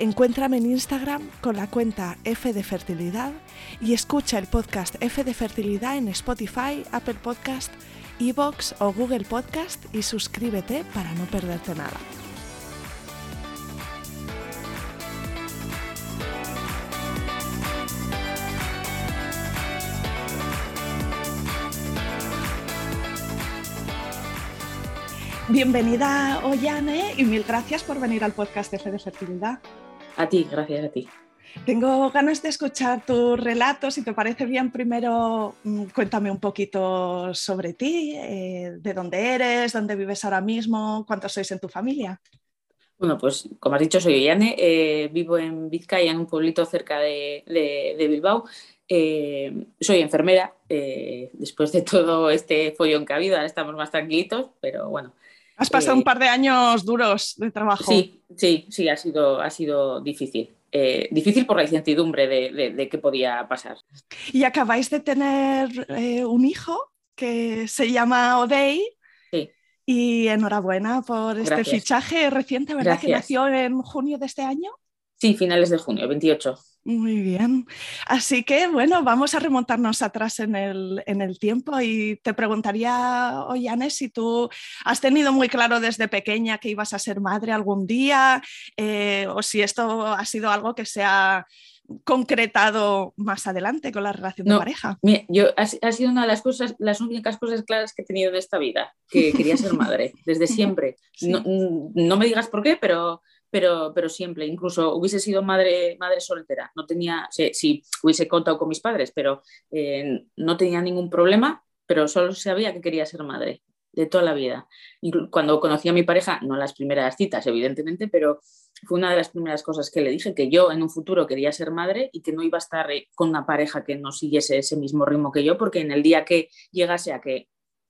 Encuéntrame en Instagram con la cuenta F de Fertilidad y escucha el podcast F de Fertilidad en Spotify, Apple Podcast, Evox o Google Podcast y suscríbete para no perderte nada. Bienvenida, Ollane, y mil gracias por venir al podcast F de Fertilidad. A ti, gracias a ti. Tengo ganas de escuchar tus relatos. Si te parece bien, primero mm, cuéntame un poquito sobre ti, eh, de dónde eres, dónde vives ahora mismo, cuántos sois en tu familia. Bueno, pues como has dicho, soy Yane, eh, vivo en Vizcaya, en un pueblito cerca de, Bilbao. Eh, soy enfermera. después de todo este follón que ha habido, ahora estamos más tranquilitos, pero bueno, Has pasado un eh, par de años duros de trabajo. Sí, sí, sí, ha sido, ha sido difícil. Eh, difícil por la incertidumbre de, qué podía pasar. Y acabáis de tener eh, un hijo que se llama Odey. Sí. Y enhorabuena por este fichaje reciente, ¿verdad? Que nació en junio de este año. Sí, finales de junio, 28. Muy bien. Así que bueno, vamos a remontarnos atrás en el, tiempo y te preguntaría, Ollane, si tú has tenido muy claro desde pequeña que ibas a ser madre algún día eh, o si esto ha sido algo que se ha concretado más adelante con la relación de pareja. yo ha, sido una de las cosas, las únicas cosas claras que he tenido de esta vida, que quería ser madre desde siempre. No, no me digas por qué, pero pero, pero siempre, incluso hubiese sido madre, madre soltera, no tenía, sí, hubiese contado con mis padres, pero eh, no tenía ningún problema, pero solo sabía que quería ser madre de toda la vida. Cuando conocí a mi pareja, no las primeras citas, evidentemente, pero fue una de las primeras cosas que le dije, que yo en un futuro quería ser madre y que no iba a estar eh, con una pareja que no siguiese ese mismo ritmo que yo, porque en el día que llegase a que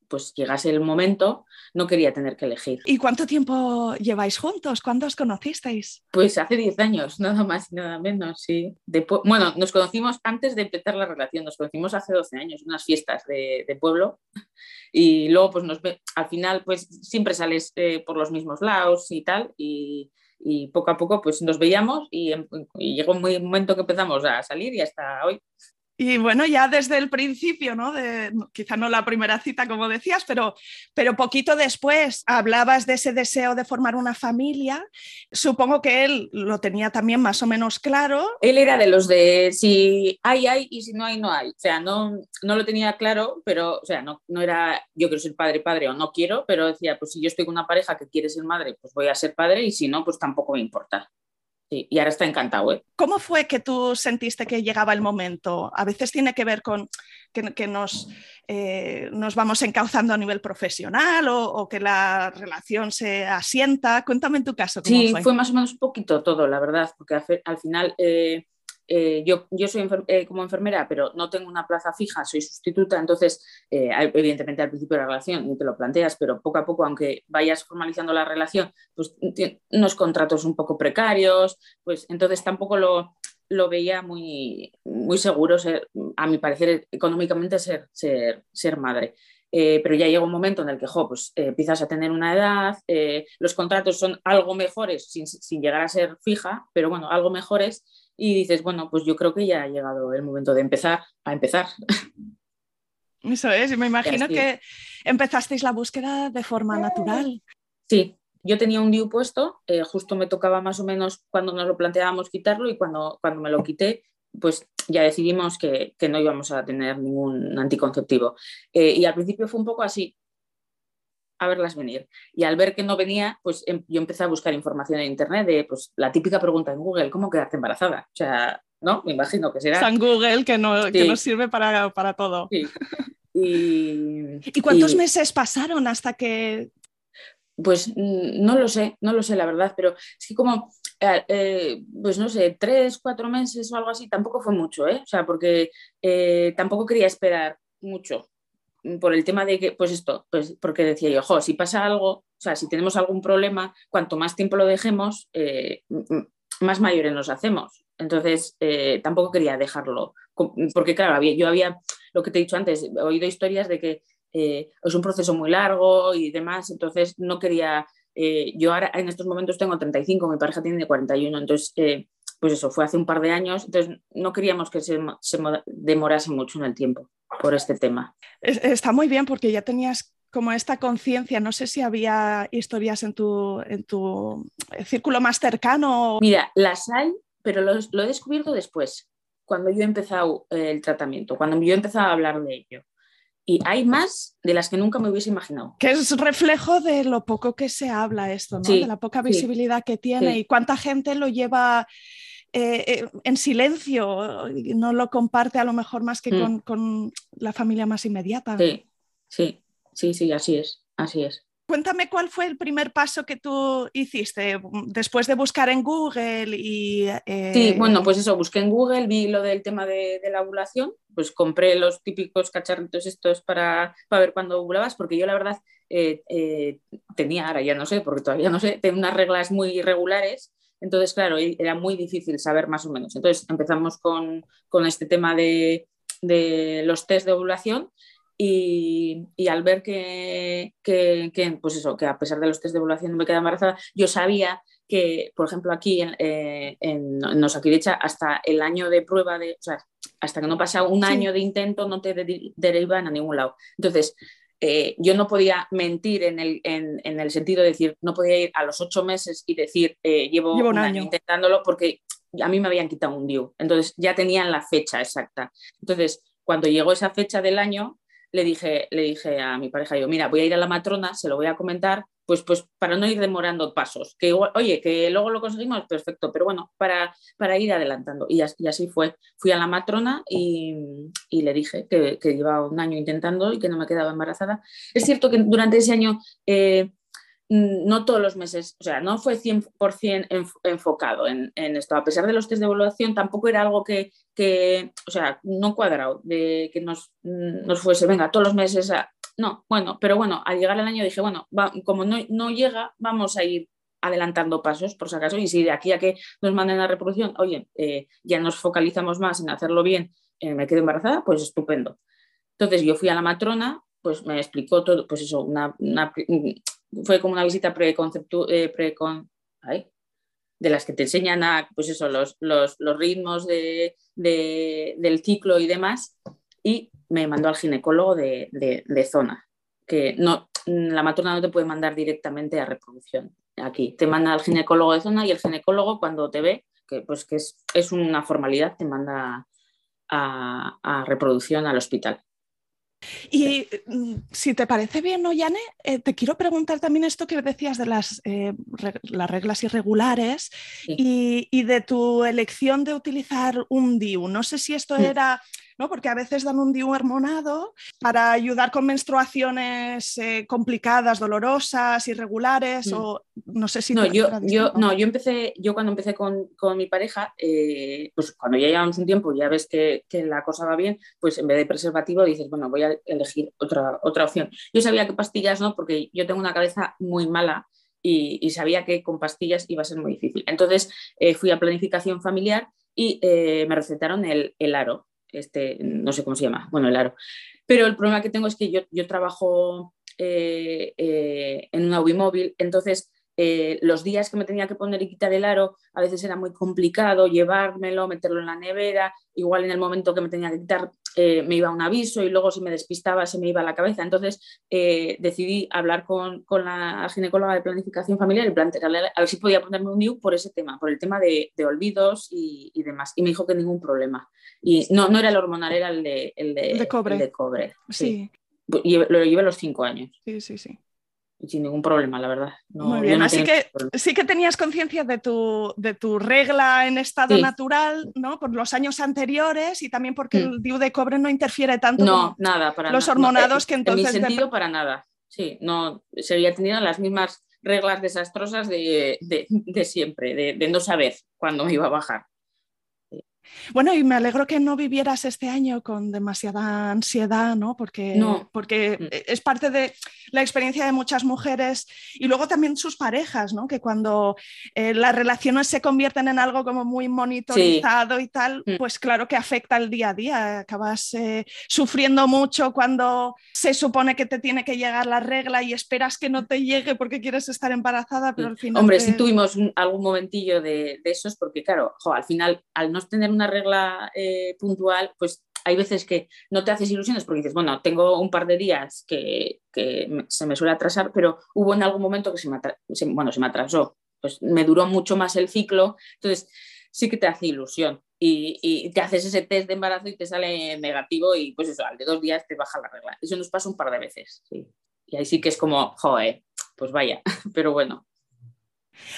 pues llegase el momento, no quería tener que elegir. ¿Y cuánto tiempo lleváis juntos? ¿Cuándo os conocisteis? Pues hace 10 años, nada más y nada menos, sí. bueno, nos conocimos antes de empezar la relación, nos conocimos hace 12 años, unas fiestas de, pueblo, y luego pues nos al final pues siempre sales eh, por los mismos lados y tal, y, poco a poco pues nos veíamos y, y llegó un momento que empezamos a salir y hasta hoy. Y bueno, ya desde el principio, ¿no? De, quizá no la primera cita, como decías, pero, pero poquito después hablabas de ese deseo de formar una familia. Supongo que él lo tenía también más o menos claro. Él era de los de si hay, hay y si no hay, no hay. O sea, no, no lo tenía claro, pero, o sea, no, no era yo quiero ser padre, padre o no quiero, pero decía, pues si yo estoy con una pareja que quiere ser madre, pues voy a ser padre y si no, pues tampoco me importa y ahora está encantado. ¿eh? ¿Cómo fue que tú sentiste que llegaba el momento? A veces tiene que ver con que, nos, eh, nos vamos encauzando a nivel profesional o, que la relación se asienta. Cuéntame en tu caso. ¿cómo sí, fue? más o menos un poquito todo, la verdad, porque al, final eh, eh, yo, yo soy eh, como enfermera, pero no tengo una plaza fija, soy sustituta, entonces, eh, evidentemente al principio de la relación ni te lo planteas, pero poco a poco, aunque vayas formalizando la relación, pues unos contratos un poco precarios, pues entonces tampoco lo, lo veía muy, muy seguro, a mi parecer, económicamente ser, ser, ser madre. pero ya llega un momento en el que pues, empiezas a tener una edad, los contratos son algo mejores sin, sin, llegar a ser fija, pero bueno, algo mejores y dices, bueno, pues yo creo que ya ha llegado el momento de empezar a empezar. Eso es, y me imagino que empezasteis la búsqueda de forma natural. Sí, yo tenía un DIU puesto, eh, justo me tocaba más o menos cuando nos lo planteábamos quitarlo y cuando, cuando me lo quité, pues ya decidimos que, no íbamos a tener ningún anticonceptivo. Eh, y al principio fue un poco así, a verlas venir. Y al ver que no venía, pues em, yo empecé a buscar información en Internet de pues, la típica pregunta en Google, ¿cómo quedarte embarazada? O sea, ¿no? Me imagino que será. San Google que, no, nos sirve para, todo. Y, ¿Y cuántos meses pasaron hasta que pues mm, no lo sé, no lo sé la verdad, pero es que como, eh, eh, pues no sé, tres, cuatro meses o algo así, tampoco fue mucho, ¿eh? O sea, porque eh, tampoco quería esperar mucho por el tema de que, pues esto, pues porque decía yo, jo, si pasa algo, o sea, si tenemos algún problema, cuanto más tiempo lo dejemos, más mayores nos hacemos. Entonces, tampoco quería dejarlo, porque claro, yo había, lo que te he dicho antes, he oído historias de que eh, es un proceso muy largo y demás, entonces no quería, eh, yo ahora en estos momentos tengo 35, mi pareja tiene 41, entonces, eh, pues eso, fue hace un par de años, entonces no queríamos que se, demorase mucho en el tiempo por este tema. Está muy bien porque ya tenías como esta conciencia, no sé si había historias en tu, en tu círculo más cercano. Mira, las hay, pero lo, lo he descubierto después, cuando yo he empezado el tratamiento, cuando yo he empezado a hablar de ello y hay más de las que nunca me hubiese imaginado. Que es reflejo de lo poco que se habla esto, ¿no? de la poca visibilidad que tiene y cuánta gente lo lleva eh, eh, en silencio y no lo comparte a lo mejor más que mm. con, la familia más inmediata. Sí, sí, sí, sí, así es, así es. Cuéntame cuál fue el primer paso que tú hiciste después de buscar en Google y... Eh, sí, bueno, pues eso, busqué en Google, vi lo del tema de, la ovulación, pues compré los típicos cacharritos estos para, para ver cuándo ovulabas, porque yo la verdad eh, eh, tenía, ahora ya no sé, porque todavía no sé, tenía unas reglas muy irregulares, entonces claro, era muy difícil saber más o menos. Entonces empezamos con, con este tema de, de los test de ovulación y, al ver que, pues eso, que a pesar de los test de evaluación no me quedaba embarazada, yo sabía que, por ejemplo, aquí en, eh, en, hasta el año de prueba, de, o sea, hasta que no pasa un año de intento, no te derivan a ningún lado. Entonces, eh, yo no podía mentir en el, en, el, sentido de decir, no podía ir a los ocho meses y decir, eh, llevo, un, año. intentándolo porque a mí me habían quitado un DIU. Entonces, ya tenían la fecha exacta. Entonces, cuando llegó esa fecha del año, le dije, le dije a mi pareja, yo, mira, voy a ir a la matrona, se lo voy a comentar, pues, pues para no ir demorando pasos, que oye, que luego lo conseguimos, perfecto, pero bueno, para, para ir adelantando. Y, así fue. Fui a la matrona y, le dije que, que, llevaba un año intentando y que no me quedaba embarazada. Es cierto que durante ese año eh, no todos los meses, o sea, no fue 100% enfocado en, esto. A pesar de los test de evaluación, tampoco era algo que, o sea, no cuadrado, de que nos, mm, nos fuese, venga, todos los meses. No, bueno, pero bueno, al llegar el año dije, bueno, como no, llega, vamos a ir adelantando pasos, por si acaso, y si de aquí a que nos manden la reproducción, oye, eh, ya nos focalizamos más en hacerlo bien, eh, me quedo embarazada, pues estupendo. Entonces yo fui a la matrona, pues me explicó todo, pues eso, una fue como una visita preconceptu eh, de las que te enseñan a, pues eso, los, los, ritmos de, del ciclo y demás, y me mandó al ginecólogo de, zona, que no, la matrona no te puede mandar directamente a reproducción aquí, te manda al ginecólogo de zona y el ginecólogo cuando te ve, que pues que es, es una formalidad, te manda a, a reproducción al hospital. Y mm, si te parece bien, ¿no, Yane? Eh, te quiero preguntar también esto que decías de las, eh, las reglas irregulares y, y, de tu elección de utilizar un DIU. No sé si esto mm. era ¿no? porque a veces dan un DIU hormonado para ayudar con menstruaciones eh, complicadas, dolorosas, irregulares, mm. o no sé si... No, yo, yo, no yo, empecé, yo cuando empecé con, con mi pareja, eh, pues cuando ya llevamos un tiempo ya ves que, que, la cosa va bien, pues en vez de preservativo dices, bueno, voy a elegir otra, otra opción. Yo sabía que pastillas no, porque yo tengo una cabeza muy mala y, y, sabía que con pastillas iba a ser muy difícil. Entonces eh, fui a planificación familiar y me recetaron el, el aro este, no sé cómo se llama, bueno, el aro. Pero el problema que tengo es que yo, yo trabajo eh, eh, en una móvil, entonces eh, los días que me tenía que poner y quitar el aro, a veces era muy complicado llevármelo, meterlo en la nevera, igual en el momento que me tenía que quitar eh, me iba un aviso y luego si me despistaba se me iba a la cabeza. Entonces eh, decidí hablar con, la ginecóloga de planificación familiar y plantearle a ver si podía ponerme un NIU por ese tema, por el tema de, olvidos y, demás. Y me dijo que ningún problema. Y no, no era el hormonal, era el de, el de, cobre. de cobre. Sí. Y lo llevé los cinco años. Sí, sí, sí sin ningún problema, la verdad. Muy bien, así que sí que tenías conciencia de tu, de tu regla en estado natural, ¿no? Por los años anteriores y también porque mm. el DIU de cobre no interfiere tanto no, nada, para los hormonados que entonces... En mi sentido, para nada. Sí, no, sería tenido las mismas reglas desastrosas de, de, siempre, de, de, no saber cuándo me iba a bajar. Bueno, y me alegro que no vivieras este año con demasiada ansiedad, ¿no? Porque, porque mm. e, es parte de la experiencia de muchas mujeres y luego también sus parejas, ¿no? Que cuando eh, las relaciones se convierten en algo como muy monitorizado y tal, mm. pues claro que afecta el día a día. Acabas eh, sufriendo mucho cuando se supone que te tiene que llegar la regla y esperas que no te llegue porque quieres estar embarazada, pero al final... Hombre, si tuvimos algún momentillo de, de esos, porque claro, al final, al no tener una regla eh, puntual, pues hay veces que no te haces ilusiones porque dices, bueno, tengo un par de días que, se me suele atrasar, pero hubo en algún momento que se me, bueno, se me atrasó, pues me duró mucho más el ciclo, entonces sí que te hace ilusión. Y, te haces ese test de embarazo y te sale negativo y pues eso, al de dos días te baja la regla. Eso nos pasa un par de veces, Y ahí sí que es como, joder, pues vaya, pero bueno,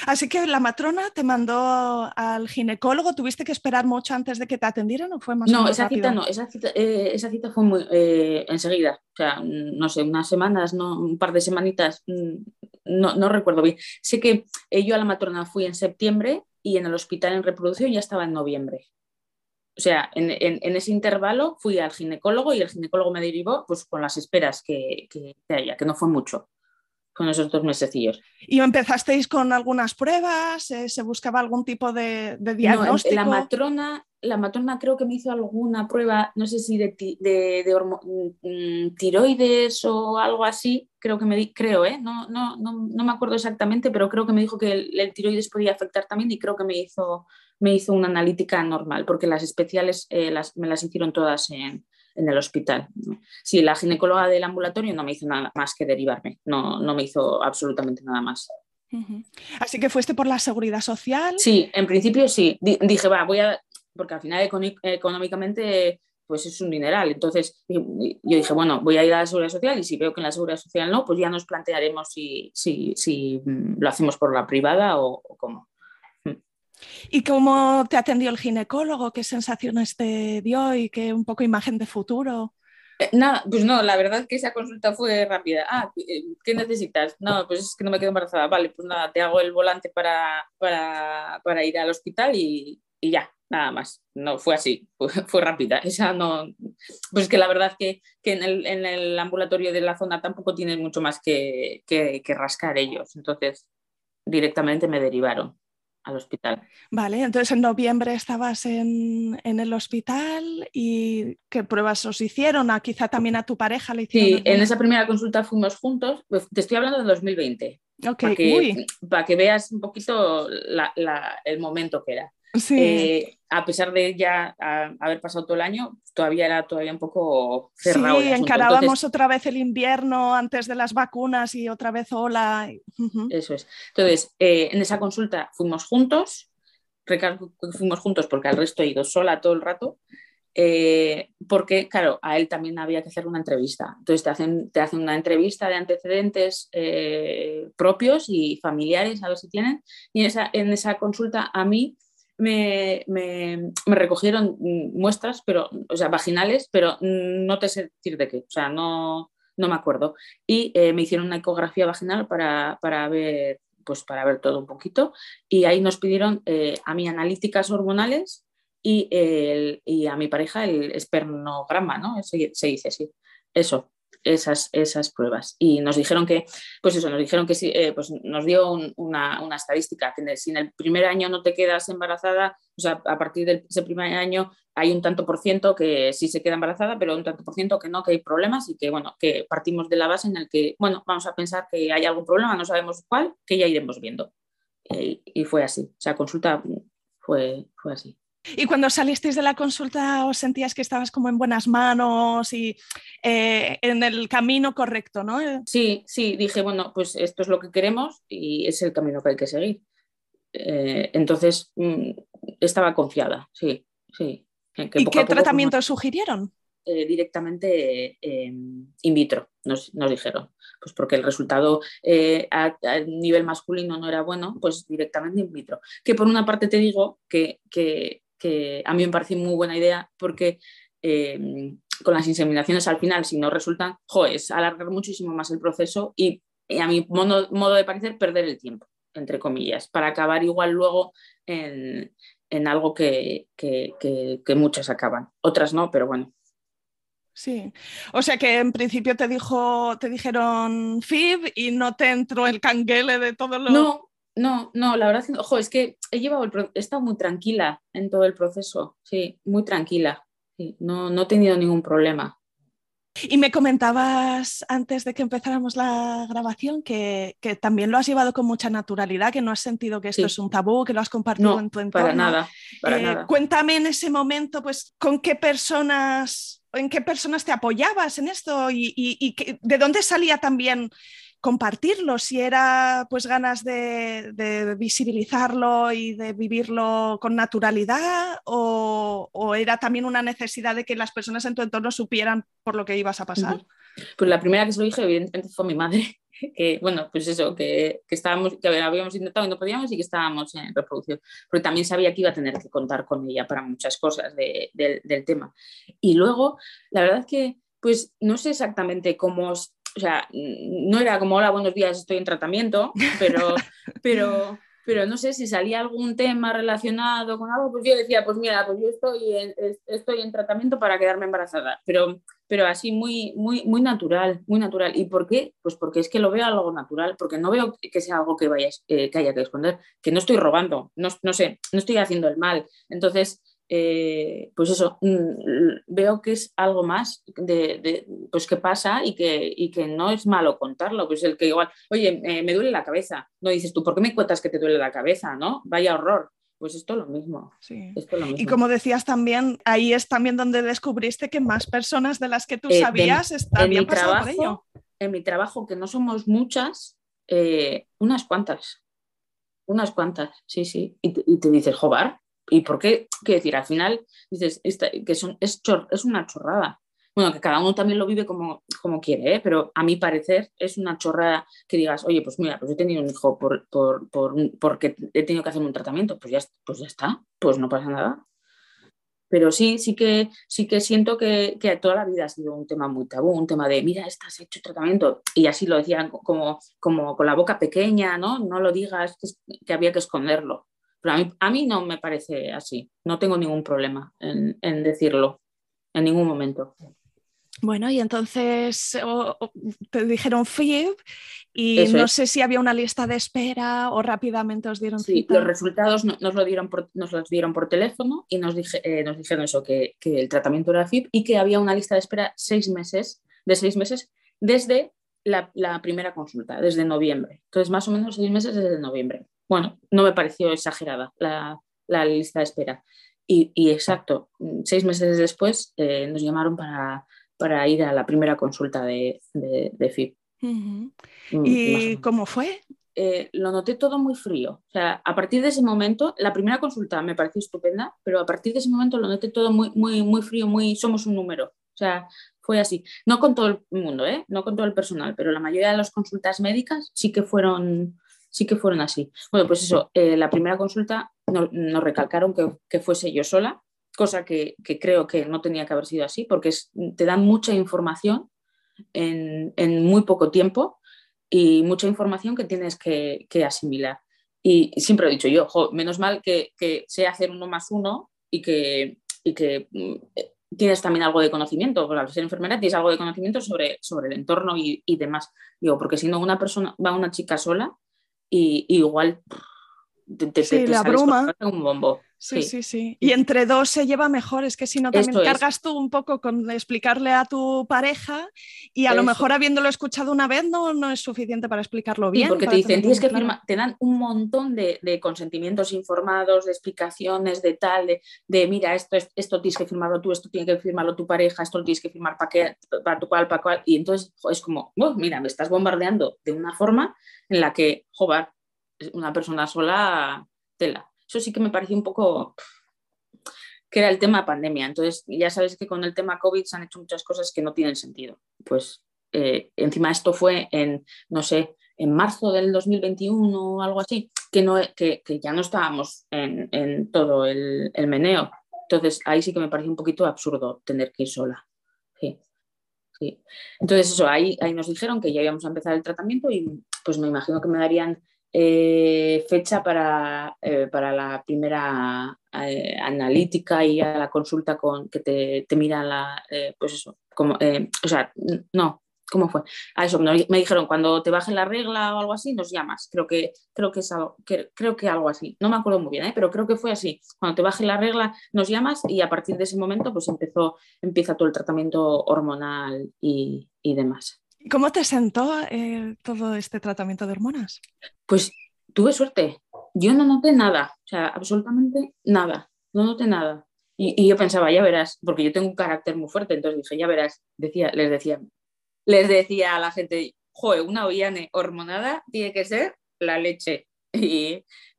Así que la matrona te mandó al ginecólogo, ¿tuviste que esperar mucho antes de que te atendieran o fue más No, esa cita no, esa cita, eh, esa cita fue muy eh, enseguida, o sea, no sé, unas semanas, no, un par de semanitas, mm, no, no recuerdo bien. Sé que eh, yo a la matrona fui en septiembre y en el hospital en reproducción ya estaba en noviembre. O sea, en, en, ese intervalo fui al ginecólogo y el ginecólogo me derivó pues, con las esperas que, que haya, que no fue mucho con esos dos mesecillos. ¿Y empezasteis con algunas pruebas? Eh, ¿Se buscaba algún tipo de, diagnóstico? la, matrona, la matrona creo que me hizo alguna prueba, no sé si de, de, mm, tiroides o algo así, creo que me di, creo, ¿eh? no, no, no, me acuerdo exactamente, pero creo que me dijo que el, tiroides podía afectar también y creo que me hizo, me hizo una analítica normal, porque las especiales eh, las, me las hicieron todas en, en el hospital. Sí, la ginecóloga del ambulatorio no me hizo nada más que derivarme, no, no me hizo absolutamente nada más. Así que fuiste por la seguridad social. Sí, en principio sí. dije, va, voy a, porque al final económicamente pues es un dineral. Entonces yo dije, bueno, voy a ir a la seguridad social y si veo que en la seguridad social no, pues ya nos plantearemos si, si, si mm, lo hacemos por la privada o, o cómo. ¿Y cómo te atendió el ginecólogo? ¿Qué sensaciones te dio y qué un poco imagen de futuro? Eh, nada, pues no, la verdad que esa consulta fue rápida. Ah, eh, ¿qué necesitas? No, pues es que no me quedo embarazada. Vale, pues nada, te hago el volante para, para, ir al hospital y, ya, nada más. No, fue así, fue, rápida. Esa no, pues que la verdad que, que en, el, en, el, ambulatorio de la zona tampoco tienen mucho más que, que rascar ellos. Entonces, directamente me derivaron al hospital. Vale, entonces en noviembre estabas en, el hospital y ¿qué pruebas os hicieron? ¿A, quizá también a tu pareja le hicieron. Sí, en esa primera consulta fuimos juntos, pues, te estoy hablando de 2020. Ok, para que, para que veas un poquito el momento que era. Eh, a pesar de ya haber pasado todo el año, todavía era todavía un poco cerrado. Sí, encarábamos otra vez el invierno antes de las vacunas y otra vez hola. Eso es. Entonces, eh, en esa consulta fuimos juntos, fuimos juntos porque al resto he ido sola todo el rato. Eh, porque, claro, a él también había que hacer una entrevista. Entonces te hacen, te hacen una entrevista de antecedentes propios y familiares, a ver si tienen. Y esa, en esa consulta a mí me, me, recogieron muestras, pero, o sea, vaginales, pero no te sé decir de qué, o sea, no, no me acuerdo. Y eh, me hicieron una ecografía vaginal para, para, ver, pues para ver todo un poquito. Y ahí nos pidieron eh, a mí analíticas hormonales y, el, y, a mi pareja el espernograma, ¿no? Se, se dice así. Eso. Esas, esas pruebas. Y nos dijeron que, pues eso, nos dijeron que sí, eh, pues nos dio una, una, estadística, que si en el primer año no te quedas embarazada, o sea, a partir de ese primer año hay un tanto por ciento que sí se queda embarazada, pero un tanto por ciento que no, que hay problemas y que, bueno, que partimos de la base en el que, bueno, vamos a pensar que hay algún problema, no sabemos cuál, que ya iremos viendo. Y, y fue así, o sea, consulta fue, fue así. Y cuando salisteis de la consulta os sentías que estabas como en buenas manos y eh, en el camino correcto, ¿no? Sí, sí, dije, bueno, pues esto es lo que queremos y es el camino que hay que seguir. Eh, entonces mm, estaba confiada, sí, sí. ¿Y qué tratamiento sugirieron? Eh, directamente in vitro, nos, dijeron. Pues porque el resultado a, nivel masculino no era bueno, pues directamente in vitro. Que por una parte te digo que, que que a mí me parece muy buena idea porque eh, con las inseminaciones al final, si no resultan, es alargar muchísimo más el proceso y, a mi modo, de parecer, perder el tiempo, entre comillas, para acabar igual luego en, algo que, que, muchas acaban. Otras no, pero bueno. Sí, o sea que en principio te dijo, te dijeron FIB y no te entró el canguele de todo lo. No, no, no, la verdad, ojo, es que he llevado el, he estado muy tranquila en todo el proceso, sí, muy tranquila, no, no he tenido ningún problema. Y me comentabas antes de que empezáramos la grabación que, también lo has llevado con mucha naturalidad, que no has sentido que esto es un tabú, que lo has compartido en tu entorno. Para nada, para eh, nada. Cuéntame en ese momento, pues, con qué personas, en qué personas te apoyabas en esto y, y de dónde salía también compartirlo, si era pues ganas de, visibilizarlo y de vivirlo con naturalidad o, era también una necesidad de que las personas en tu entorno supieran por lo que ibas a pasar. Pues la primera que se lo dije evidentemente fue mi madre, que bueno, pues eso, que, estábamos, que habíamos intentado y no podíamos y que estábamos en reproducción, porque también sabía que iba a tener que contar con ella para muchas cosas del tema. Y luego, la verdad que pues no sé exactamente cómo o sea, no era como, hola, buenos días, estoy en tratamiento, pero, pero, pero no sé si salía algún tema relacionado con algo, pues yo decía, pues mira, pues yo estoy en, estoy en tratamiento para quedarme embarazada, pero, pero así muy, muy, muy natural, muy natural. ¿Y por qué? Pues porque es que lo veo algo natural, porque no veo que sea algo que, vaya, eh, que haya que esconder, que no estoy robando, no, no sé, no estoy haciendo el mal. Entonces, eh, pues eso, mm, veo que es algo más de, pues que pasa y que, y que, no es malo contarlo, pues el que igual, oye, me duele la cabeza, no dices tú, ¿por qué me cuentas que te duele la cabeza? ¿no? Vaya horror. Pues esto es lo mismo. Sí. Y como decías también, ahí es también donde descubriste que más personas de las que tú eh, sabías están en mi trabajo, En mi trabajo, que no somos muchas, eh, unas cuantas. Unas cuantas, sí, sí. Y te, y te dices, jobar, ¿Y por qué? Quiero decir, al final dices que son, es, es, una chorrada. Bueno, que cada uno también lo vive como, como quiere, ¿eh? pero a mi parecer es una chorrada que digas, oye, pues mira, pues he tenido un hijo por, por, por, porque he tenido que hacer un tratamiento, pues ya, pues ya está, pues no pasa nada. Pero sí, sí que, sí que siento que, que, toda la vida ha sido un tema muy tabú, un tema de, mira, estás hecho tratamiento. Y así lo decían como, como con la boca pequeña, ¿no? No lo digas, que había que esconderlo. Pero a mí, no me parece así, no tengo ningún problema en, decirlo en ningún momento. Bueno, y entonces te dijeron FIB y no sé si había una lista de espera o rápidamente os dieron sí, los resultados nos, lo dieron por, nos los dieron por teléfono y nos, eh, nos dijeron eso, que, el tratamiento era FIB y que había una lista de espera seis meses, de seis meses desde la, la primera consulta, desde noviembre. Entonces, más o menos seis meses desde noviembre bueno, no me pareció exagerada la, lista de espera. Y, exacto, seis meses después eh, nos llamaron para, ir a la primera consulta de, de, FIP. Mm, ¿Y cómo fue? Eh, lo noté todo muy frío. O sea, a partir de ese momento, la primera consulta me pareció estupenda, pero a partir de ese momento lo noté todo muy, muy, muy frío, muy somos un número. O sea, fue así. No con todo el mundo, ¿eh? no con todo el personal, pero la mayoría de las consultas médicas sí que fueron sí que fueron así. Bueno, pues eso, eh, la primera consulta nos recalcaron que, fuese yo sola, cosa que, creo que no tenía que haber sido así, porque te dan mucha información en, muy poco tiempo y mucha información que tienes que, asimilar. Y siempre he dicho yo, menos mal que, sé hacer uno más uno y que, que mm, tienes también algo de conocimiento, porque al ser enfermera tienes algo de conocimiento sobre, sobre el entorno y, demás. Digo, porque si no, una persona va una chica sola y, igual te, te, la broma. un bombo. Sí, sí, sí, Y entre dos se lleva mejor, es que si no también cargas tú un poco con explicarle a tu pareja y a lo mejor habiéndolo escuchado una vez no, no es suficiente para explicarlo bien. porque te dicen, tienes que firmar, te dan un montón de, consentimientos informados, de explicaciones, de tal, de, mira, esto, esto tienes que firmarlo tú, esto tiene que firmarlo tu pareja, esto lo tienes que firmar para, qué, para tu cual, para cual. Y entonces es como, mira, me estás bombardeando de una forma en la que, joder, una persona sola, tela. Eso sí que me pareció un poco que era el tema pandemia. Entonces, ya sabes que con el tema COVID se han hecho muchas cosas que no tienen sentido. Pues eh, encima esto fue en, no sé, en marzo del 2021 o algo así, que, no, que, ya no estábamos en, todo el, meneo. Entonces, ahí sí que me pareció un poquito absurdo tener que ir sola. Sí. Sí. Entonces, eso, ahí, ahí nos dijeron que ya íbamos a empezar el tratamiento y pues me imagino que me darían eh, fecha para, eh, para, la primera eh, analítica y a la consulta con que te, te miran la, pues eso, como, o sea, no, ¿cómo fue? A eso me, dijeron, cuando te baje la regla o algo así, nos llamas. Creo que, creo que es algo, creo que algo así. No me acuerdo muy bien, pero creo que fue así. Cuando te baje la regla, nos llamas y a partir de ese momento, pues empezó, empieza todo el tratamiento hormonal y, y demás. ¿Cómo te sentó eh, todo este tratamiento de hormonas? Pues tuve suerte. Yo no noté nada, o sea, absolutamente nada. No noté nada. Y, yo pensaba, ya verás, porque yo tengo un carácter muy fuerte, entonces dije, ya verás, decía, les decía, les decía a la gente, joder, una ollane hormonada tiene que ser la leche.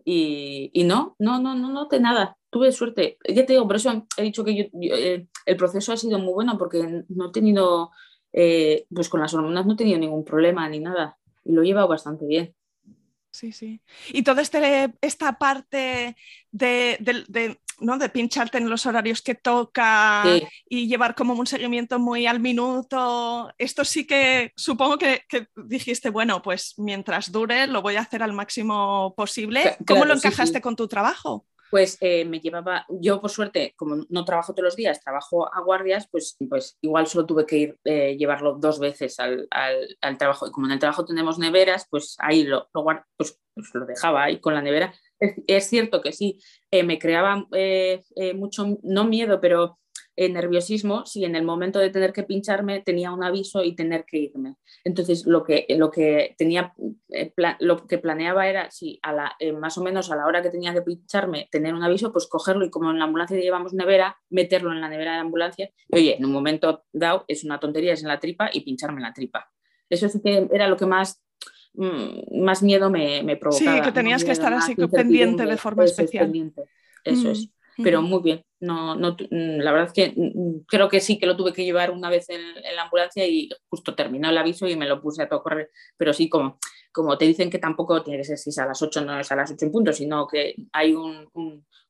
Y, y, no, no, no, no noté nada. Tuve suerte. Ya te digo, por eso he dicho que eh, el proceso ha sido muy bueno porque no he tenido eh, pues con las hormonas no he tenido ningún problema ni nada y lo he llevado bastante bien. Sí, sí. Y toda este, esta parte de, ¿no? de pincharte en los horarios que toca y llevar como un seguimiento muy al minuto, esto sí que supongo que, dijiste, bueno, pues mientras dure lo voy a hacer al máximo posible. ¿Cómo lo encajaste con tu trabajo? Pues eh, me llevaba, yo por suerte, como no trabajo todos los días, trabajo a guardias, pues, pues igual solo tuve que ir eh, llevarlo dos veces al, trabajo. Y como en el trabajo tenemos neveras, pues ahí lo, lo, pues, pues lo dejaba ahí con la nevera. Es, cierto que sí, eh, me creaba mucho, no miedo, pero nerviosismo si en el momento de tener que pincharme tenía un aviso y tener que irme. Entonces, lo que, lo que, tenía, eh, lo que planeaba era, si a la, eh, más o menos a la hora que tenía que pincharme, tener un aviso, pues cogerlo y como en la ambulancia llevamos nevera, meterlo en la nevera de la ambulancia y, oye, en un momento dado es una tontería, es en la tripa y pincharme en la tripa. Eso sí que era lo que más mm, más miedo me, me, provocaba. Sí, que tenías que estar así pendiente de forma especial. Eso es pero muy bien. No, no, mm, la verdad es que mm, mm, creo que sí que lo tuve que llevar una vez en, la ambulancia y justo terminó el aviso y me lo puse a todo correr. Pero sí, como, como te dicen que tampoco tiene que ser si es a las 8, no es a las 8 en punto, sino que hay un,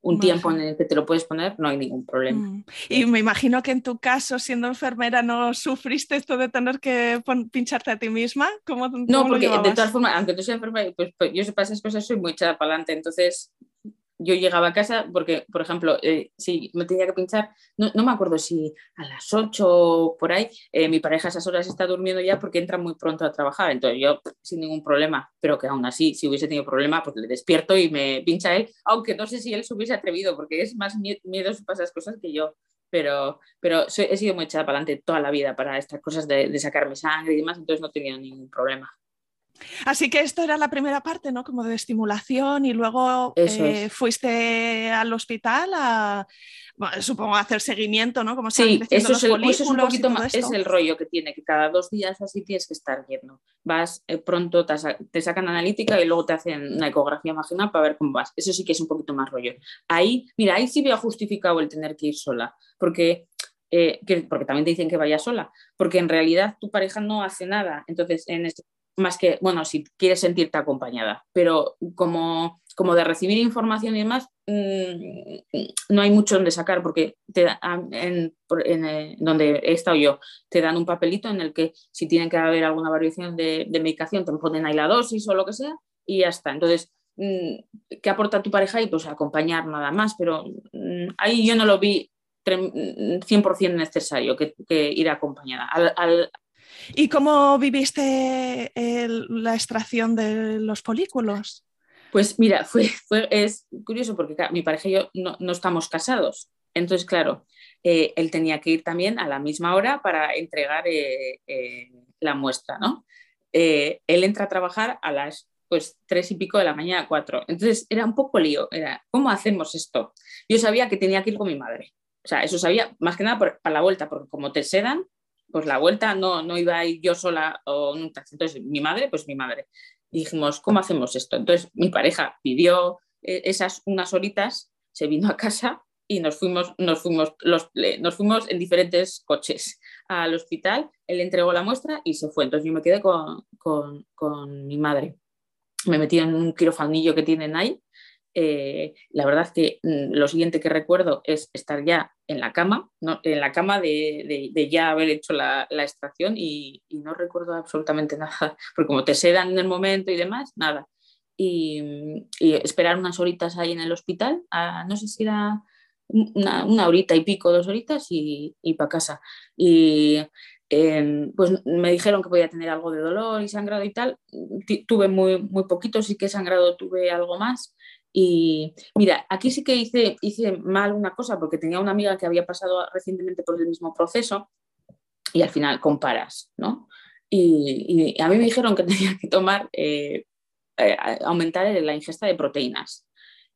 un, tiempo en el que te lo puedes poner, no hay ningún problema. Y me imagino que en tu caso, siendo enfermera, no sufriste esto de tener que pincharte a ti misma. ¿Cómo, no, porque de todas formas, aunque tú seas enfermera, pues, pues yo sepa esas cosas, soy muy echada para adelante. Entonces, yo llegaba a casa porque, por ejemplo, eh, si me tenía que pinchar, no, me acuerdo si a las 8 o por ahí, eh, mi pareja a esas horas está durmiendo ya porque entra muy pronto a trabajar, entonces yo sin ningún problema, pero que aún así, si hubiese tenido problema, pues le despierto y me pincha él, aunque no sé si él se hubiese atrevido, porque es más miedoso para esas cosas que yo, pero, pero he sido muy echada para adelante toda la vida para estas cosas de, de sacarme sangre y demás, entonces no he tenido ningún problema. Así que esto era la primera parte, ¿no? Como de estimulación y luego eh, fuiste al hospital a, supongo, a hacer seguimiento, ¿no? Como sí, eso es, el, es un poquito más, es el rollo que tiene, que cada dos días así tienes que estar yendo. Vas eh, pronto, te, sacan analítica y luego te hacen una ecografía vaginal para ver cómo vas. Eso sí que es un poquito más rollo. Ahí, mira, ahí sí veo justificado el tener que ir sola, porque eh, porque también te dicen que vaya sola, porque en realidad tu pareja no hace nada. Entonces, en este más que, bueno, si quieres sentirte acompañada, pero como, como de recibir información y demás, mm, no hay mucho donde sacar porque te en, eh, donde he estado yo, te dan un papelito en el que si tienen que haber alguna variación de, medicación, te ponen ahí la dosis o lo que sea y ya está. Entonces, mm, ¿qué aporta tu pareja? Y pues acompañar nada más, pero mm, ahí yo no lo vi 100% necesario que, ir acompañada. ¿Y cómo viviste la extracción de los folículos? Pues mira, es curioso porque mi pareja y yo no, no estamos casados. Entonces, claro, eh, él tenía que ir también a la misma hora para entregar eh, eh, la muestra, ¿no? él entra a trabajar a las pues tres y pico de la mañana, cuatro. Entonces era un poco lío, era, ¿cómo hacemos esto? Yo sabía que tenía que ir con mi madre. O sea, eso sabía más que nada para la vuelta, porque como te sedan, pues la vuelta no, no iba a yo sola o un taxi. Entonces, mi madre, pues mi madre. dijimos, ¿cómo hacemos esto? Entonces, mi pareja pidió esas unas horitas, se vino a casa y nos fuimos, nos fuimos, los, nos fuimos en diferentes coches al hospital. Él entregó la muestra y se fue. Entonces yo me quedé con, con, con mi madre. Me metí en un quirofanillo que tienen ahí. Eh, la verdad que mm, lo siguiente que recuerdo es estar ya en la cama, en la cama de, ya haber hecho la, extracción y, no recuerdo absolutamente nada, porque como te sedan en el momento y demás, nada. Y, y esperar unas horitas ahí en el hospital, no sé si era una, horita y pico, dos horitas y, y para casa. Y em, pues me dijeron que podía tener algo de dolor y sangrado y tal. tuve muy, muy poquito, sí que sangrado tuve algo más. Y mira, aquí sí que hice, hice mal una cosa porque tenía una amiga que había pasado recientemente por el mismo proceso y al final comparas, ¿no? Y, a mí me dijeron que tenía que tomar, eh, eh, aumentar la ingesta de proteínas.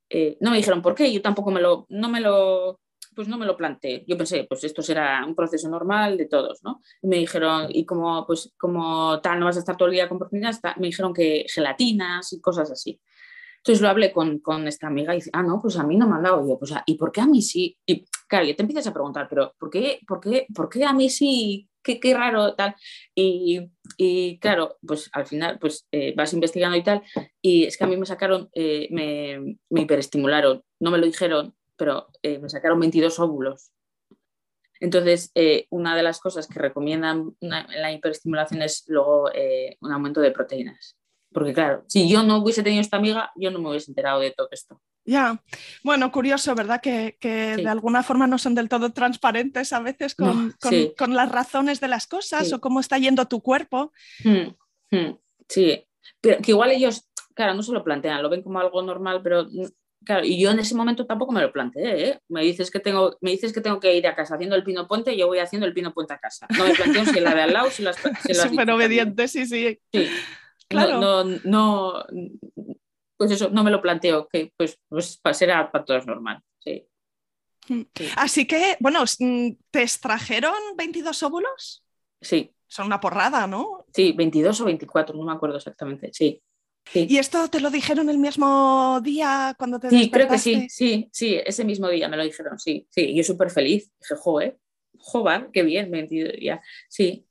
Eh, no me dijeron por qué, yo tampoco me lo, no me lo, pues no me lo planteé. Yo pensé, pues esto será un proceso normal de todos, ¿no? Y me dijeron, y como, pues, como tal, no vas a estar todo el día con proteínas, me dijeron que gelatinas y cosas así. Entonces lo hablé con, con, esta amiga y dice, ah, no, pues a mí no me han dado. Yo, pues, ¿y por qué a mí sí? Y claro, ya te empiezas a preguntar, pero ¿por qué, por qué, por qué a mí sí? Qué, qué raro, tal. Y, y, claro, pues al final pues eh, vas investigando y tal. Y es que a mí me sacaron, eh, me, hiperestimularon. No me lo dijeron, pero eh, me sacaron 22 óvulos. Entonces, una de las cosas que recomiendan en la hiperestimulación es luego un aumento de proteínas. Porque claro, si yo no hubiese tenido esta amiga, yo no me hubiese enterado de todo esto. Ya, bueno, curioso, ¿verdad? Que, de alguna forma no son del todo transparentes a veces con, las razones de las cosas o cómo está yendo tu cuerpo. Hmm, hmm, sí, pero que igual ellos, claro, no se lo plantean, lo ven como algo normal, pero claro, y yo en ese momento tampoco me lo planteé, ¿eh? Me dices que tengo, me dices que tengo que ir a casa haciendo el pino puente y yo voy haciendo el pino puente a casa. No me planteo si la de al lado, si las... Si Súper obediente, sí, sí. Sí. Claro. No, no, pues eso, no me lo planteo, que pues, pues será para todos normal, mm. sí. Así que, bueno, mm, ¿te extrajeron 22 óvulos? Sí. Son una porrada, ¿no? Sí, 22 o 24, no me acuerdo exactamente, sí. ¿Y esto te lo dijeron el mismo día cuando te Sí, creo que sí, sí, sí, ese mismo día me lo dijeron, sí, sí, yo súper feliz, dije, joder, joder, qué bien, 22 ya, sí,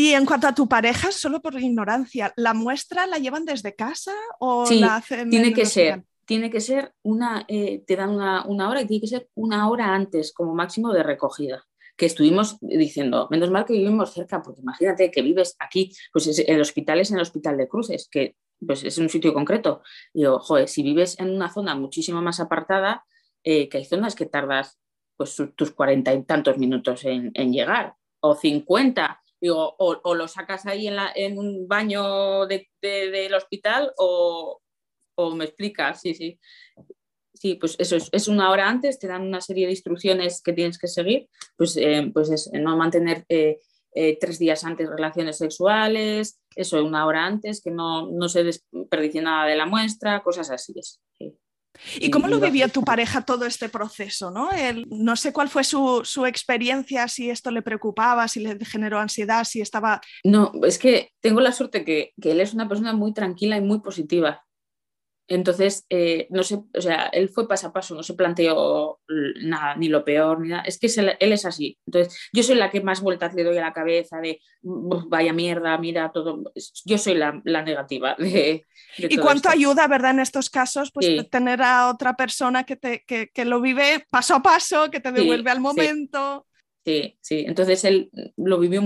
y en cuanto a tu pareja, solo por ignorancia, ¿la muestra la llevan desde casa o la hacen? Tiene que ser, tiene que ser una, eh, te dan una, hora y tiene que ser una hora antes como máximo de recogida. Que estuvimos diciendo, menos mal que vivimos cerca, porque imagínate que vives aquí, pues el hospital es en el Hospital de Cruces, que pues es un sitio concreto. Y digo, joder, si vives en una zona muchísimo más apartada, eh, que hay zonas que tardas pues tus cuarenta y tantos minutos en, en llegar, o cincuenta, Digo, o, lo sacas ahí en, la, en un baño de, del hospital o, o, me explicas, sí, sí. Sí, pues eso es, es, una hora antes, te dan una serie de instrucciones que tienes que seguir, pues, eh, pues es no mantener eh, eh, tres días antes relaciones sexuales, eso una hora antes, que no, no se desperdicie nada de la muestra, cosas así. Es, sí. ¿Y cómo lo vivió tu pareja todo este proceso? ¿no? no sé cuál fue su, su, experiencia, si esto le preocupaba, si le generó ansiedad, si estaba... No, es que tengo la suerte que, que él es una persona muy tranquila y muy positiva. Entonces, eh, no sé, o sea, él fue paso a paso, no se planteó nada, ni lo peor, ni nada. Es que él es así. Entonces, yo soy la que más vueltas le doy a la cabeza de vaya mierda, mira todo. Yo soy la, negativa. De, ¿Y cuánto ayuda, verdad, en estos casos, pues tener a otra persona que, te, que, lo vive paso a paso, que te devuelve al momento? Sí. Sí, entonces él lo vivió,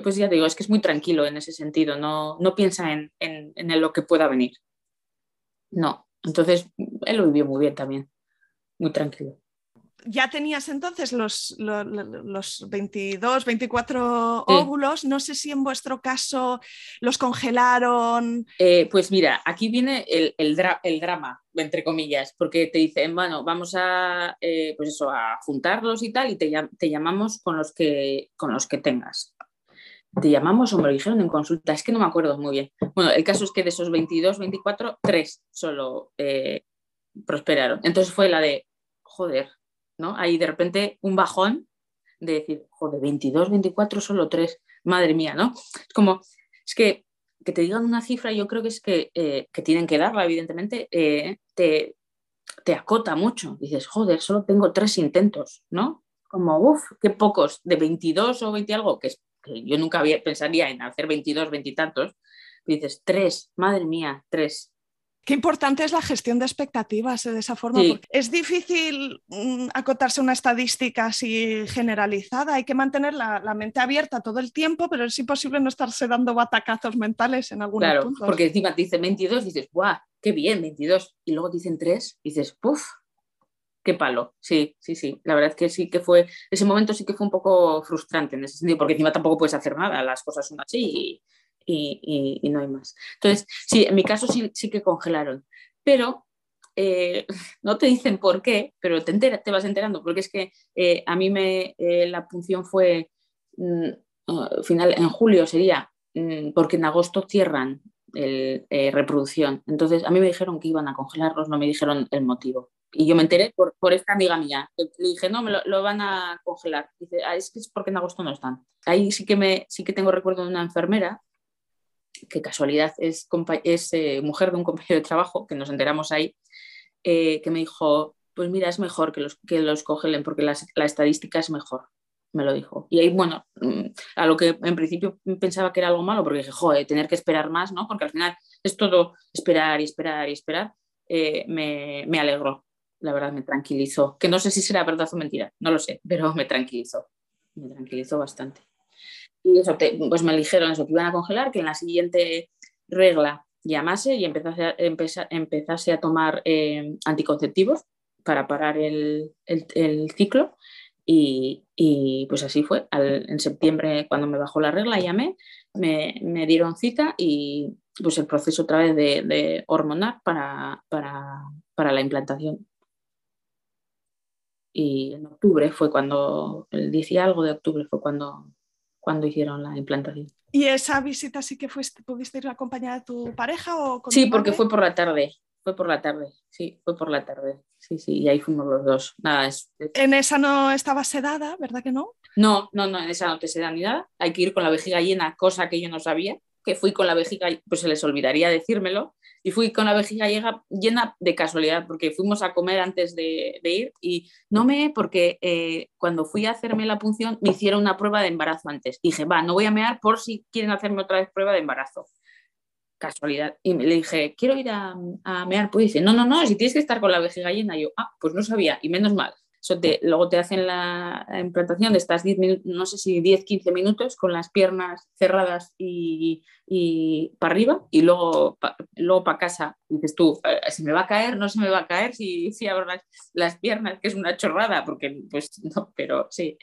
pues ya te digo, es que es muy tranquilo en ese sentido, no, no piensa en, en, en lo que pueda venir. No, entonces él lo vivió muy bien también, muy tranquilo. ya tenías entonces los, los, 22, 24 óvulos. No sé si en vuestro caso los congelaron. Eh, pues mira, aquí viene el, el, drama, entre comillas, porque te dicen, bueno, vamos a, eh, pues eso, a juntarlos y tal, y te, te, llamamos con los, que, con los que tengas. Te llamamos o me lo dijeron en consulta, es que no me acuerdo muy bien. Bueno, el caso es que de esos 22, 24, tres solo eh, prosperaron. Entonces fue la de, joder, ¿no? Ahí de repente un bajón de decir, joder, 22, 24, solo 3, madre mía, ¿no? Es como, es que que te digan una cifra, yo creo que es que, eh, que tienen que darla, evidentemente, eh, te, te, acota mucho. Dices, joder, solo tengo tres intentos, ¿no? Como, uff, qué pocos, de 22 o 20 algo, que, que yo nunca había, pensaría en hacer 22, 20 y tantos. Dices, tres, madre mía, tres. Qué importante es la gestión de expectativas eh, de esa forma. Porque es difícil mm, acotarse una estadística así generalizada. Hay que mantener la, mente abierta todo el tiempo, pero es imposible no estarse dando batacazos mentales en algunos claro, Porque encima te dicen 22, dices, ¡guau! ¡Qué bien! 22. Y luego dicen 3, dices, ¡puf! Qué palo. Sí, sí, sí. La verdad es que sí que fue, ese momento sí que fue un poco frustrante en ese sentido, porque encima tampoco puedes hacer nada, las cosas son así y, no hay más. Entonces, sí, en mi caso sí, sí que congelaron, pero eh, no te dicen por qué, pero te, te vas enterando, porque es que eh, a mí me, eh, la punción fue mm, final, en julio sería, mm, porque en agosto cierran el, reproducción. Entonces, a mí me dijeron que iban a congelarlos, no me dijeron el motivo. Y yo me enteré por, por esta amiga mía. Le dije, no, me lo, lo van a congelar. Dice, ah, es que es porque en agosto no están. Ahí sí que, me, sí que tengo recuerdo de una enfermera que casualidad es, es eh, mujer de un compañero de trabajo, que nos enteramos ahí, eh, que me dijo, pues mira, es mejor que los, que los congelen porque la, estadística es mejor, me lo dijo. Y ahí, bueno, mm, a lo que en principio pensaba que era algo malo, porque dije, joder, tener que esperar más, ¿no? Porque al final es todo esperar y esperar y esperar, eh, me, me alegró, la verdad, me tranquilizó. Que no sé si será verdad o mentira, no lo sé, pero me tranquilizó, me tranquilizó bastante. Y eso, pues me dijeron eso, que iban a congelar, que en la siguiente regla llamase y empezase a, empezase a tomar eh, anticonceptivos para parar el, ciclo. Y, pues así fue. en septiembre, cuando me bajó la regla, llamé, me, dieron cita y pues el proceso otra vez de, hormonar para, para, la implantación. Y en octubre fue cuando, el 10 y algo de octubre fue cuando, cuando hicieron la implantación. ¿Y esa visita sí que fuiste, pudiste ir acompañada de tu pareja o Sí, porque fue por la tarde. Fue por la tarde, sí, fue por la tarde. Sí, sí, y ahí fuimos los dos. Nada, es, En esa no estaba sedada, ¿verdad que no? No, no, no, en esa no te seda ni nada. Hay que ir con la vejiga llena, cosa que yo no sabía que fui con la vejiga, pues se les olvidaría decírmelo, y fui con la vejiga llena de casualidad, porque fuimos a comer antes de, ir y no me, porque eh, cuando fui a hacerme la punción me hicieron una prueba de embarazo antes. dije, va, no voy a mear por si quieren hacerme otra vez prueba de embarazo. Casualidad. Y le dije, quiero ir a, mear. Pues dice, no, no, no, si tienes que estar con la vejiga llena. Yo, ah, pues no sabía, y menos mal luego te hacen la implantación de estas 10 minutos, no sé si 10, 15 minutos con las piernas cerradas y, para arriba y luego, luego para casa. Dices tú, eh, ¿se me va a caer? ¿No se me va a caer? Si, si abro las piernas, que es una chorrada, porque pues no, pero sí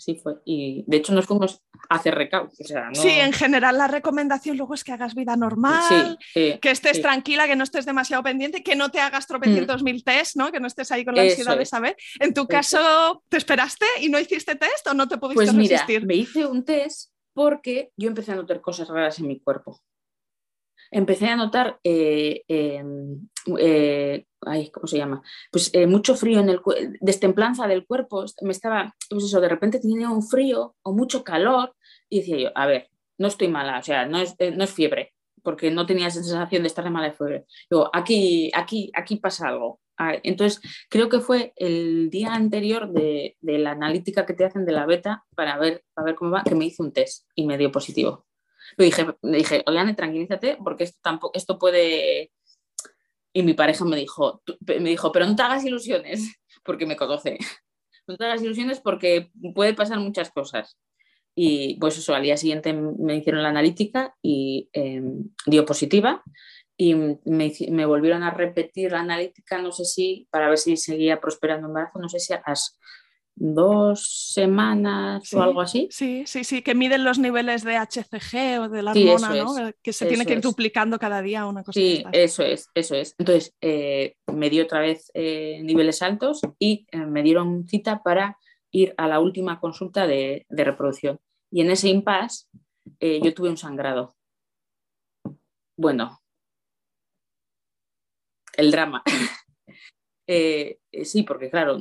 sí fue. Y de hecho nos fuimos a hacer recaudos. Sí, en general la recomendación luego es que hagas vida normal, que estés tranquila, que no estés demasiado pendiente, que no te hagas tropecientos mm. mil test, ¿no? que no estés ahí con la ansiedad de saber. En tu caso, ¿te esperaste y no hiciste test o no te pudiste pues mira, Me hice un test porque yo empecé a notar cosas raras en mi cuerpo empecé a notar, eh, em, eh, ¿cómo se llama? Pues eh, mucho frío en el destemplanza del cuerpo, me estaba, pues eso, de repente tenía un frío o mucho calor y decía yo, a ver, no estoy mala, o sea, no es, no es fiebre, porque no tenía esa sensación de estar de mala fiebre. Digo, aquí, aquí, aquí pasa algo. Ah, entonces, creo que fue el día anterior de, de, la analítica que te hacen de la beta para ver, para ver cómo va, que me hice un test y me dio positivo. Le dije, le dije, Oleane, tranquilízate, porque esto, tampoco, esto puede... Y mi pareja me dijo, me dijo, pero no te hagas ilusiones, porque me conoce. No te hagas ilusiones porque puede pasar muchas cosas. Y pues eso, al día siguiente me hicieron la analítica y em, dio positiva. y me, volvieron a repetir la analítica, no sé si, para ver si seguía prosperando embarazo, no sé si a dos semanas o algo así. Sí, sí, sí, que miden los niveles de HCG o de la hormona, ¿no? que se tiene que ir duplicando cada día una cosa. Sí, eso es, eso es. Entonces, eh, me dio otra vez eh, niveles altos y eh, me dieron cita para ir a la última consulta de, de reproducción. Y en ese impasse yo tuve un sangrado. Bueno, el drama. Eh, eh, sí, porque claro,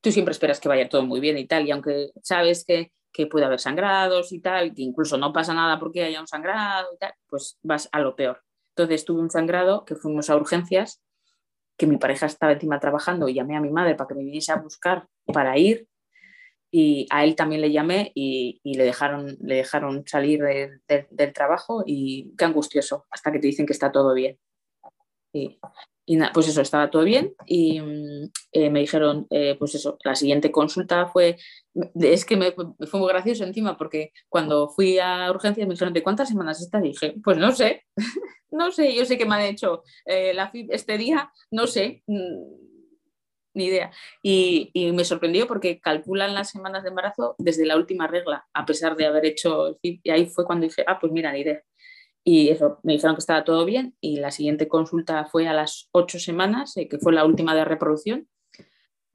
tú siempre esperas que vaya todo muy bien y tal, y aunque sabes que, puede haber sangrados y tal, que incluso no pasa nada porque haya un sangrado y tal, pues vas a lo peor. Entonces tuve un sangrado que fuimos a urgencias, que mi pareja estaba encima trabajando y llamé a mi madre para que me viniese a buscar para ir y a él también le llamé y, le, dejaron, le dejaron salir del trabajo y qué angustioso, hasta que te dicen que está todo bien. Y, pues eso, estaba todo bien y mm, eh, me dijeron, eh, pues eso, la siguiente consulta fue, es que me, fue muy gracioso encima porque cuando fui a urgencias me dijeron, ¿de cuántas semanas está? Y dije, pues no sé, no sé, yo sé que me han hecho eh, la FIB este día, no sé, mm, ni idea. Y, y, me sorprendió porque calculan las semanas de embarazo desde la última regla, a pesar de haber hecho el FIB. Y ahí fue cuando dije, ah, pues mira, ni idea. Y eso, me dijeron que estaba todo bien y la siguiente consulta fue a las ocho semanas, eh, que fue la última de reproducción.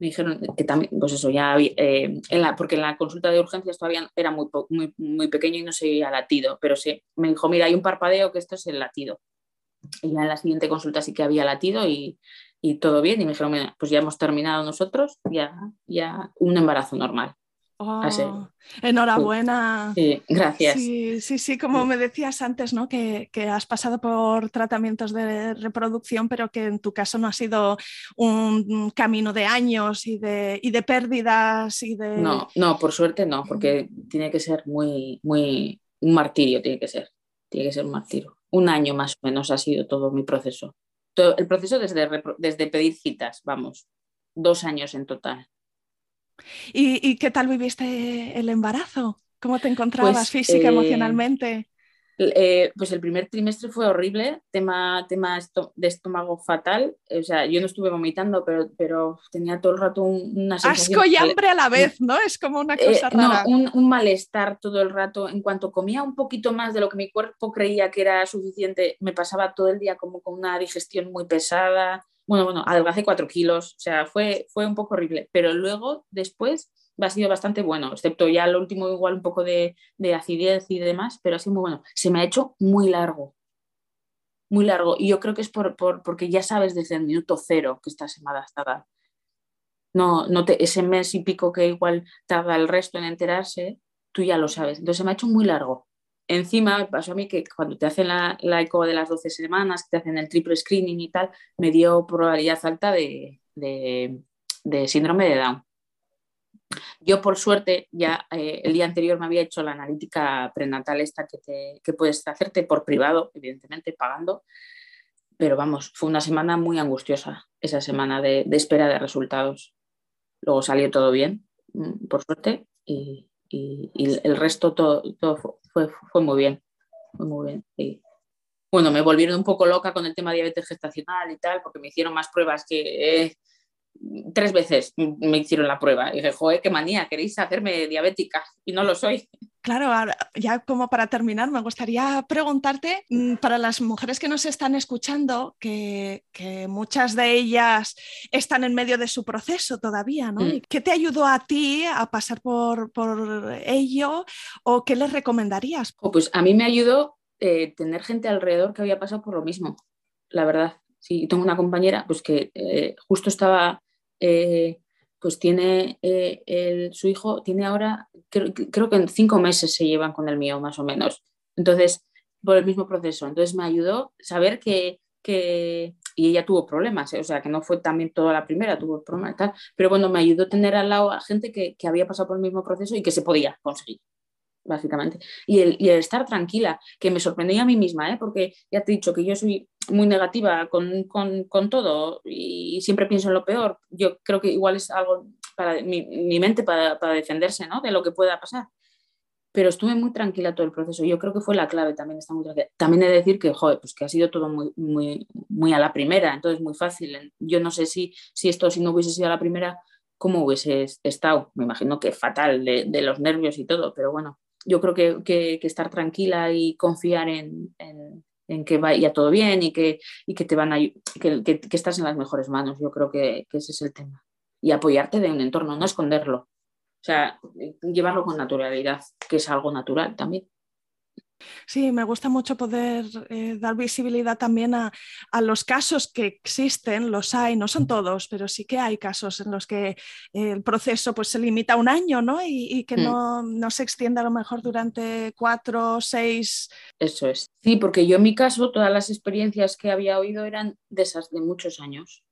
Me dijeron que también, pues eso, ya había, eh, porque en la consulta de urgencias todavía era muy, muy, muy pequeño y no se veía latido, pero sí, me dijo, mira, hay un parpadeo que esto es el latido. Y ya en la siguiente consulta sí que había latido y, y todo bien. Y me dijeron, pues ya hemos terminado nosotros, ya, ya un embarazo normal. Oh, enhorabuena. Sí, gracias. Sí, sí, sí, como me decías antes, ¿no? Que, has pasado por tratamientos de reproducción, pero que en tu caso no ha sido un camino de años y de, y de pérdidas y de. No, no, por suerte no, porque tiene que ser muy, muy, un martirio, tiene que ser. Tiene que ser un martirio. Un año más o menos ha sido todo mi proceso. Todo, el proceso desde, desde pedir citas, vamos, dos años en total. ¿Y, qué tal viviste el embarazo? ¿Cómo te encontrabas pues, física, eh, emocionalmente? Eh, pues el primer trimestre fue horrible, tema, tema de estómago fatal. O sea, yo no estuve vomitando, pero, pero tenía todo el rato una sensación... Asco y hambre a la vez, ¿no? Es como una eh, cosa rara. No, un, malestar todo el rato. En cuanto comía un poquito más de lo que mi cuerpo creía que era suficiente, me pasaba todo el día como con una digestión muy pesada bueno, bueno, adelgacé cuatro kilos, o sea, fue, fue un poco horrible, pero luego, después, ha sido bastante bueno, excepto ya lo último igual un poco de, acidez y demás, pero ha sido muy bueno. Se me ha hecho muy largo, muy largo, y yo creo que es por, porque ya sabes desde el minuto cero que estás embarazada. No, no te, ese mes y pico que igual tarda el resto en enterarse, tú ya lo sabes. Entonces se me ha hecho muy largo. Encima pasó a mí que cuando te hacen la, eco de las 12 semanas, te hacen el triple screening y tal, me dio probabilidad alta de, síndrome de Down. Yo, por suerte, ya eh, el día anterior me había hecho la analítica prenatal esta que, que puedes hacerte por privado, evidentemente pagando, pero vamos, fue una semana muy angustiosa, esa semana de, espera de resultados. Luego salió todo bien, mm, por suerte, y, el resto todo, todo fue, fue muy bien, fue muy bien. Y, bueno, me volvieron un poco loca con el tema de diabetes gestacional y tal, porque me hicieron más pruebas que eh, tres veces me hicieron la prueba. Y dije, joder, qué manía, queréis hacerme diabética y no lo soy. Claro, ya como para terminar, me gustaría preguntarte, mm, para las mujeres que nos están escuchando, que, muchas de ellas están en medio de su proceso todavía, ¿no? Mm. ¿Qué te ayudó a ti a pasar por, ello o qué les recomendarías? pues a mí me ayudó eh, tener gente alrededor que había pasado por lo mismo, la verdad. Sí, tengo una compañera pues que eh, justo estaba... Eh, pues tiene eh, su hijo, tiene ahora, creo, que en cinco meses se llevan con el mío, más o menos. Entonces, por el mismo proceso. Entonces me ayudó saber que, y ella tuvo problemas, ¿eh? o sea, que no fue también toda la primera, tuvo problemas tal, pero bueno, me ayudó tener al lado a gente que, había pasado por el mismo proceso y que se podía conseguir básicamente. Y el, y el, estar tranquila, que me sorprendía a mí misma, ¿eh? porque ya te he dicho que yo soy muy negativa con, con, con, todo y siempre pienso en lo peor. Yo creo que igual es algo para mi, mi mente para, para, defenderse ¿no? de lo que pueda pasar. pero estuve muy tranquila todo el proceso. Yo creo que fue la clave también, está muy También he de decir que, joder, pues que ha sido todo muy, muy, muy a la primera, entonces muy fácil. Yo no sé si, si esto, si no hubiese sido a la primera, cómo hubiese estado. Me imagino que fatal de, los nervios y todo, pero bueno, yo creo que, que, estar tranquila y confiar en, en, que vaya todo bien y que, y que te van a, que, que, estás en las mejores manos. Yo creo que, ese es el tema. Y apoyarte de un entorno, no esconderlo. O sea, llevarlo con naturalidad, que es algo natural también. Sí, me gusta mucho poder eh, dar visibilidad también a, los casos que existen, los hay, no son todos, pero sí que hay casos en los que el proceso pues, se limita a un año ¿no? y, que mm. no, se extiende a lo mejor durante cuatro, seis. Eso es. Sí, porque yo en mi caso todas las experiencias que había oído eran de esas de muchos años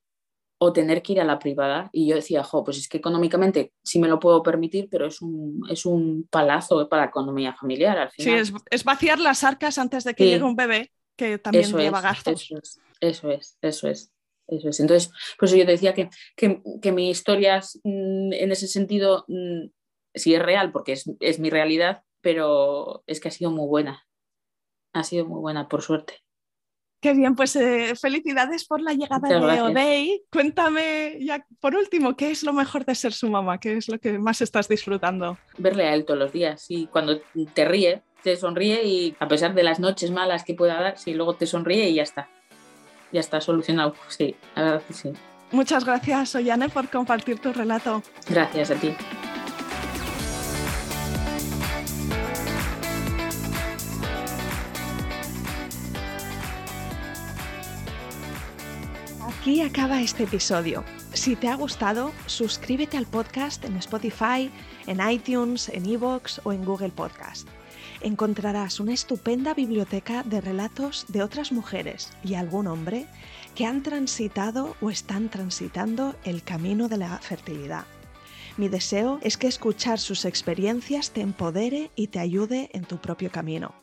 o tener que ir a la privada. Y yo decía, jo, pues es que económicamente sí me lo puedo permitir, pero es un, es un palazo para la economía familiar al final. Sí, es, vaciar las arcas antes de que llegue un bebé, que también lleva gastos. Eso es, eso es, eso es. Eso es. Entonces, pues yo te decía que, que, mi historia mm, en ese sentido mm, sí es real, porque es, es mi realidad, pero es que ha sido muy buena. Ha sido muy buena, por suerte. Qué bien, pues eh, felicidades por la llegada de Odey. Cuéntame ya por último, ¿qué es lo mejor de ser su mamá? ¿Qué es lo que más estás disfrutando? Verle a él todos los días y cuando te ríe, te sonríe y a pesar de las noches malas que pueda dar, sí, luego te sonríe y ya está. Ya está solucionado. Sí, la verdad que sí. Muchas gracias, Oyane, por compartir tu relato. Gracias a ti. Aquí acaba este episodio. Si te ha gustado, suscríbete al podcast en Spotify, en iTunes, en Evox o en Google Podcast. Encontrarás una estupenda biblioteca de relatos de otras mujeres y algún hombre que han transitado o están transitando el camino de la fertilidad. Mi deseo es que escuchar sus experiencias te empodere y te ayude en tu propio camino.